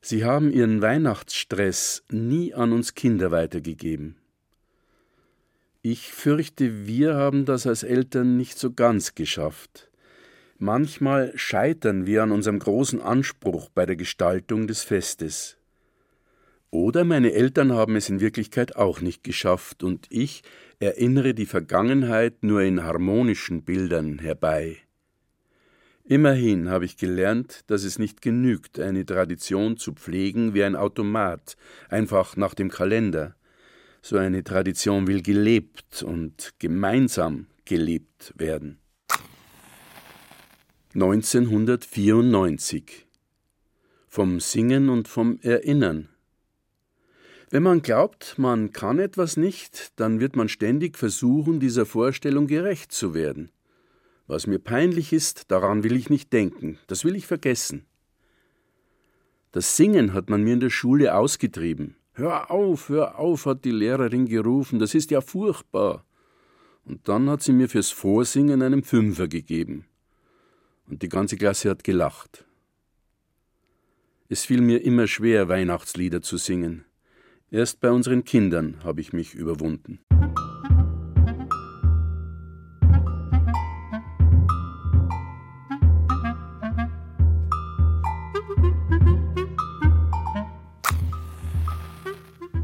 sie haben ihren Weihnachtsstress nie an uns Kinder weitergegeben. Ich fürchte, wir haben das als Eltern nicht so ganz geschafft. Manchmal scheitern wir an unserem großen Anspruch bei der Gestaltung des Festes. Oder meine Eltern haben es in Wirklichkeit auch nicht geschafft und ich erinnere die Vergangenheit nur in harmonischen Bildern herbei. Immerhin habe ich gelernt, dass es nicht genügt, eine Tradition zu pflegen wie ein Automat, einfach nach dem Kalender. So eine Tradition will gelebt und gemeinsam gelebt werden. 1994 Vom Singen und vom Erinnern. Wenn man glaubt, man kann etwas nicht, dann wird man ständig versuchen, dieser Vorstellung gerecht zu werden. Was mir peinlich ist, daran will ich nicht denken, das will ich vergessen. Das Singen hat man mir in der Schule ausgetrieben. Hör auf, hör auf, hat die Lehrerin gerufen, das ist ja furchtbar. Und dann hat sie mir fürs Vorsingen einen Fünfer gegeben und die ganze Klasse hat gelacht. Es fiel mir immer schwer, Weihnachtslieder zu singen. Erst bei unseren Kindern habe ich mich überwunden.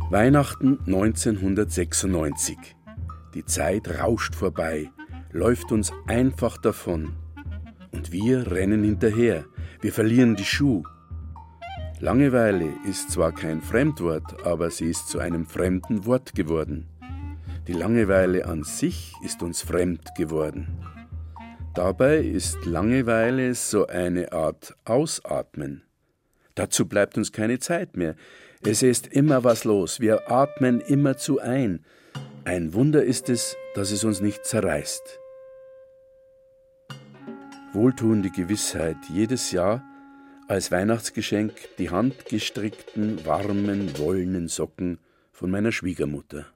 Weihnachten 1996. Die Zeit rauscht vorbei, läuft uns einfach davon. Und wir rennen hinterher, wir verlieren die Schuhe. Langeweile ist zwar kein Fremdwort, aber sie ist zu einem fremden Wort geworden. Die Langeweile an sich ist uns fremd geworden. Dabei ist Langeweile so eine Art Ausatmen. Dazu bleibt uns keine Zeit mehr. Es ist immer was los, wir atmen immerzu ein. Ein Wunder ist es, dass es uns nicht zerreißt wohltuende Gewissheit, jedes Jahr als Weihnachtsgeschenk die handgestrickten, warmen, wollenen Socken von meiner Schwiegermutter.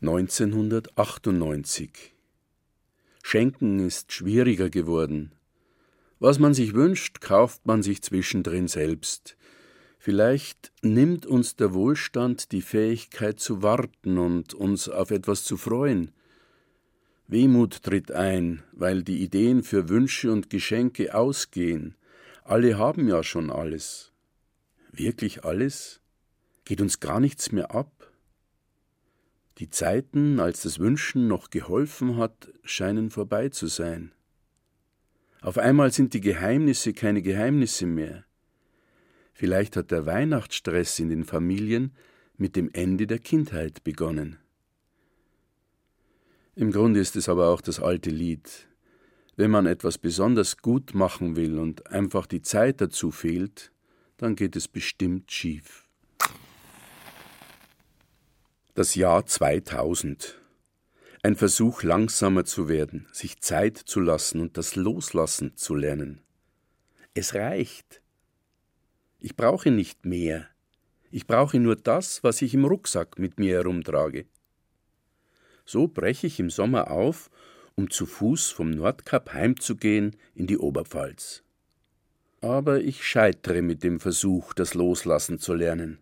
Neunzehnhundertachtundneunzig Schenken ist schwieriger geworden. Was man sich wünscht, kauft man sich zwischendrin selbst. Vielleicht nimmt uns der Wohlstand die Fähigkeit zu warten und uns auf etwas zu freuen. Wehmut tritt ein, weil die Ideen für Wünsche und Geschenke ausgehen. Alle haben ja schon alles. Wirklich alles? Geht uns gar nichts mehr ab? Die Zeiten, als das Wünschen noch geholfen hat, scheinen vorbei zu sein. Auf einmal sind die Geheimnisse keine Geheimnisse mehr. Vielleicht hat der Weihnachtsstress in den Familien mit dem Ende der Kindheit begonnen. Im Grunde ist es aber auch das alte Lied. Wenn man etwas besonders gut machen will und einfach die Zeit dazu fehlt, dann geht es bestimmt schief. Das Jahr 2000. Ein Versuch, langsamer zu werden, sich Zeit zu lassen und das Loslassen zu lernen. Es reicht. Ich brauche nicht mehr. Ich brauche nur das, was ich im Rucksack mit mir herumtrage. So breche ich im Sommer auf, um zu Fuß vom Nordkap heimzugehen in die Oberpfalz. Aber ich scheitere mit dem Versuch, das Loslassen zu lernen.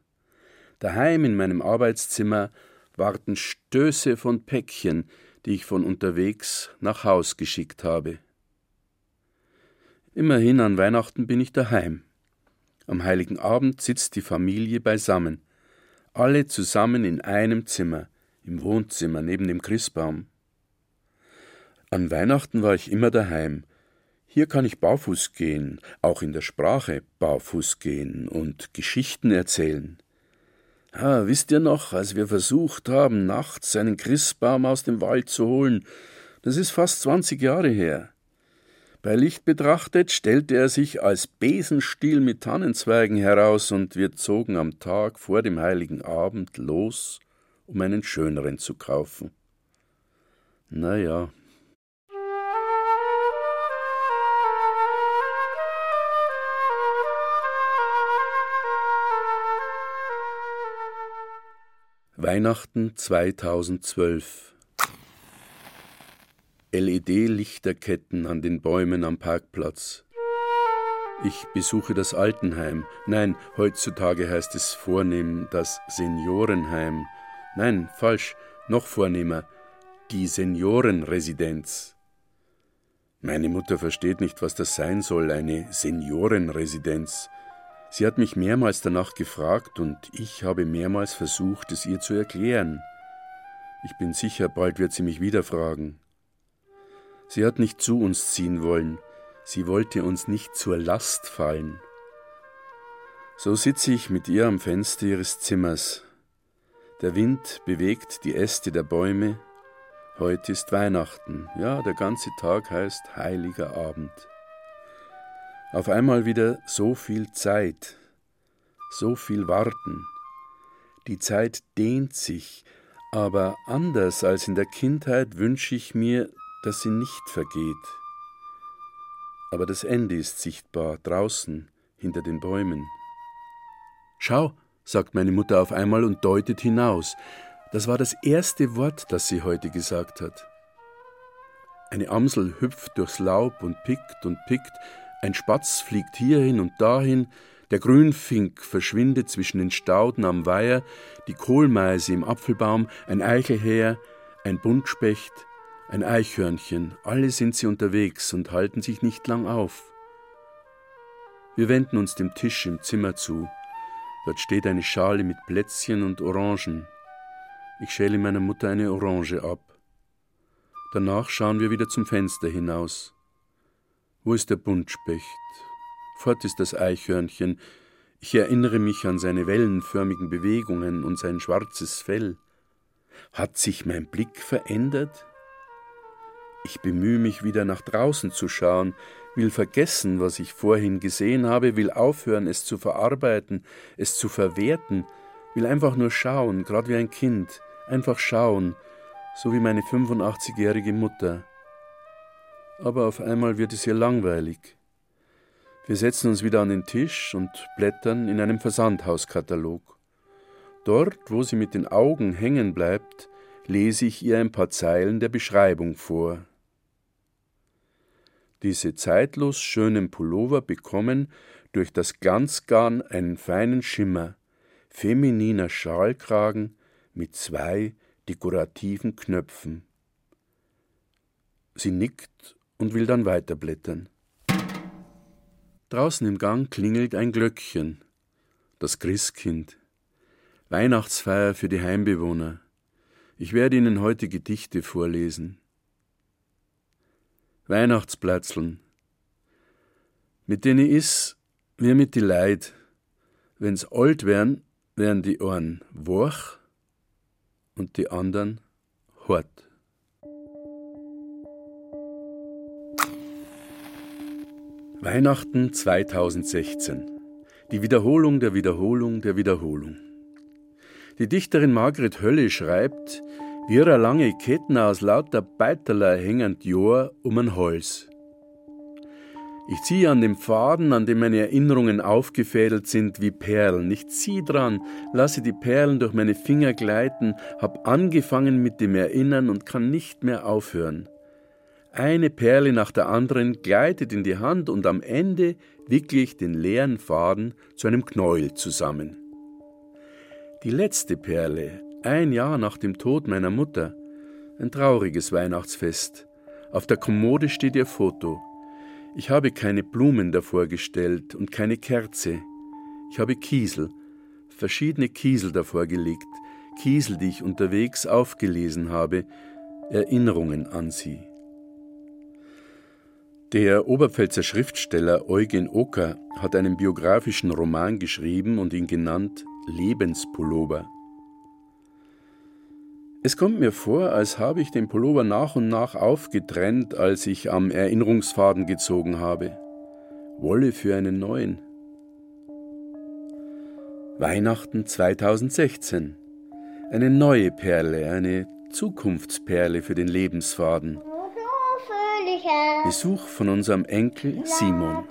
Daheim in meinem Arbeitszimmer warten Stöße von Päckchen, die ich von unterwegs nach Haus geschickt habe. Immerhin an Weihnachten bin ich daheim. Am heiligen Abend sitzt die Familie beisammen, alle zusammen in einem Zimmer, im Wohnzimmer neben dem Christbaum. An Weihnachten war ich immer daheim. Hier kann ich barfuß gehen, auch in der Sprache barfuß gehen und Geschichten erzählen. Ah, wisst ihr noch, als wir versucht haben, nachts einen Christbaum aus dem Wald zu holen? Das ist fast zwanzig Jahre her. Bei Licht betrachtet stellte er sich als Besenstiel mit Tannenzweigen heraus, und wir zogen am Tag vor dem heiligen Abend los, um einen schöneren zu kaufen. Na ja. Weihnachten 2012 LED-Lichterketten an den Bäumen am Parkplatz. Ich besuche das Altenheim. Nein, heutzutage heißt es vornehm das Seniorenheim. Nein, falsch, noch vornehmer, die Seniorenresidenz. Meine Mutter versteht nicht, was das sein soll, eine Seniorenresidenz. Sie hat mich mehrmals danach gefragt und ich habe mehrmals versucht, es ihr zu erklären. Ich bin sicher, bald wird sie mich wieder fragen. Sie hat nicht zu uns ziehen wollen, sie wollte uns nicht zur Last fallen. So sitze ich mit ihr am Fenster ihres Zimmers. Der Wind bewegt die Äste der Bäume. Heute ist Weihnachten, ja, der ganze Tag heißt heiliger Abend. Auf einmal wieder so viel Zeit, so viel Warten. Die Zeit dehnt sich, aber anders als in der Kindheit wünsche ich mir, dass sie nicht vergeht. Aber das Ende ist sichtbar draußen hinter den Bäumen. Schau, sagt meine Mutter auf einmal und deutet hinaus. Das war das erste Wort, das sie heute gesagt hat. Eine Amsel hüpft durchs Laub und pickt und pickt, ein Spatz fliegt hierhin und dahin, der Grünfink verschwindet zwischen den Stauden am Weiher, die Kohlmeise im Apfelbaum, ein Eichelhäher, ein Buntspecht, ein Eichhörnchen, alle sind sie unterwegs und halten sich nicht lang auf. Wir wenden uns dem Tisch im Zimmer zu. Dort steht eine Schale mit Plätzchen und Orangen. Ich schäle meiner Mutter eine Orange ab. Danach schauen wir wieder zum Fenster hinaus. Wo ist der Buntspecht? Fort ist das Eichhörnchen. Ich erinnere mich an seine wellenförmigen Bewegungen und sein schwarzes Fell. Hat sich mein Blick verändert? Ich bemühe mich wieder nach draußen zu schauen, will vergessen, was ich vorhin gesehen habe, will aufhören, es zu verarbeiten, es zu verwerten, will einfach nur schauen, gerade wie ein Kind, einfach schauen, so wie meine 85-jährige Mutter. Aber auf einmal wird es ihr langweilig. Wir setzen uns wieder an den Tisch und blättern in einem Versandhauskatalog. Dort, wo sie mit den Augen hängen bleibt, lese ich ihr ein paar Zeilen der Beschreibung vor. Diese zeitlos schönen Pullover bekommen durch das Glanzgarn einen feinen Schimmer, femininer Schalkragen mit zwei dekorativen Knöpfen. Sie nickt und will dann weiterblättern. Draußen im Gang klingelt ein Glöckchen. Das Christkind. Weihnachtsfeier für die Heimbewohner. Ich werde Ihnen heute Gedichte vorlesen. Weihnachtsplätzeln. Mit denen is, wie mit die Leid. Wenn's alt wären, wären die Ohren wach und die anderen hart. Weihnachten 2016. Die Wiederholung der Wiederholung der Wiederholung. Die Dichterin Margret Hölle schreibt, wie eine lange Ketten aus lauter Beiterler hängend Johr um ein Hals. Ich ziehe an dem Faden, an dem meine Erinnerungen aufgefädelt sind, wie Perlen. Ich ziehe dran, lasse die Perlen durch meine Finger gleiten, hab angefangen mit dem Erinnern und kann nicht mehr aufhören. Eine Perle nach der anderen gleitet in die Hand und am Ende wickle ich den leeren Faden zu einem Knäuel zusammen. Die letzte Perle, ein Jahr nach dem Tod meiner Mutter, ein trauriges Weihnachtsfest. Auf der Kommode steht ihr Foto. Ich habe keine Blumen davor gestellt und keine Kerze. Ich habe Kiesel, verschiedene Kiesel davor gelegt, Kiesel, die ich unterwegs aufgelesen habe, Erinnerungen an sie. Der Oberpfälzer Schriftsteller Eugen Ocker hat einen biografischen Roman geschrieben und ihn genannt Lebenspullover. Es kommt mir vor, als habe ich den Pullover nach und nach aufgetrennt, als ich am Erinnerungsfaden gezogen habe. Wolle für einen neuen. Weihnachten 2016. Eine neue Perle, eine Zukunftsperle für den Lebensfaden. Besuch von unserem Enkel Simon.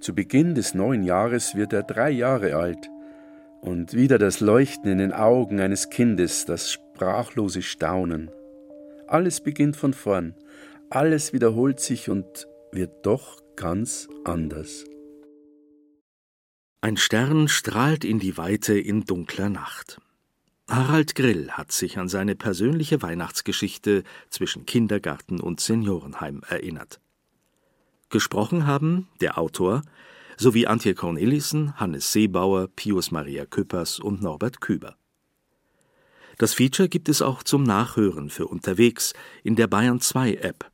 Zu Beginn des neuen Jahres wird er drei Jahre alt und wieder das Leuchten in den Augen eines Kindes, das sprachlose Staunen. Alles beginnt von vorn, alles wiederholt sich und wird doch ganz anders. Ein Stern strahlt in die Weite in dunkler Nacht. Harald Grill hat sich an seine persönliche Weihnachtsgeschichte zwischen Kindergarten und Seniorenheim erinnert. Gesprochen haben der Autor sowie Antje Cornelissen, Hannes Seebauer, Pius Maria Küppers und Norbert Küber. Das Feature gibt es auch zum Nachhören für unterwegs in der Bayern 2 App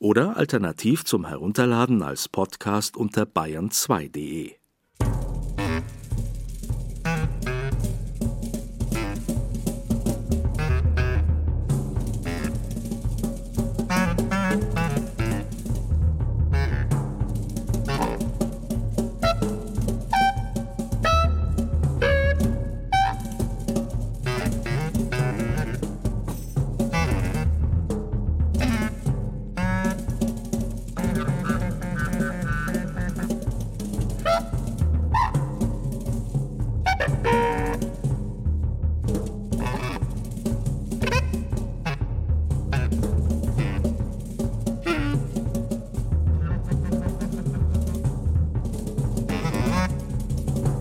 oder alternativ zum Herunterladen als Podcast unter bayern2.de.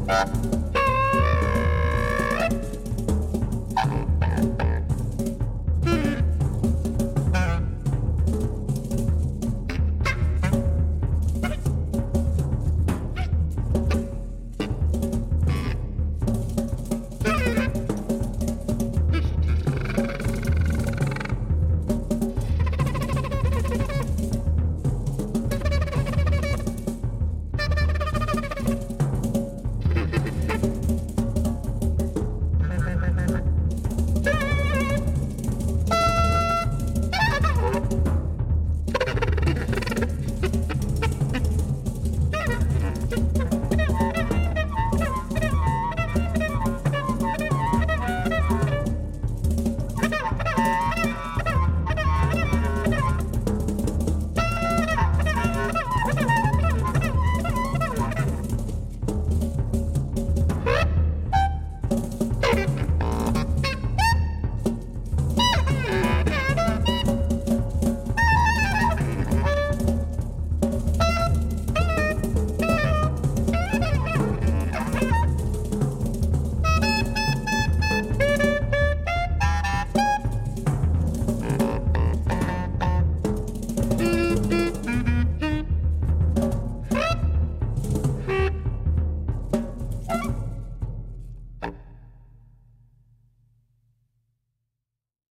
Bye.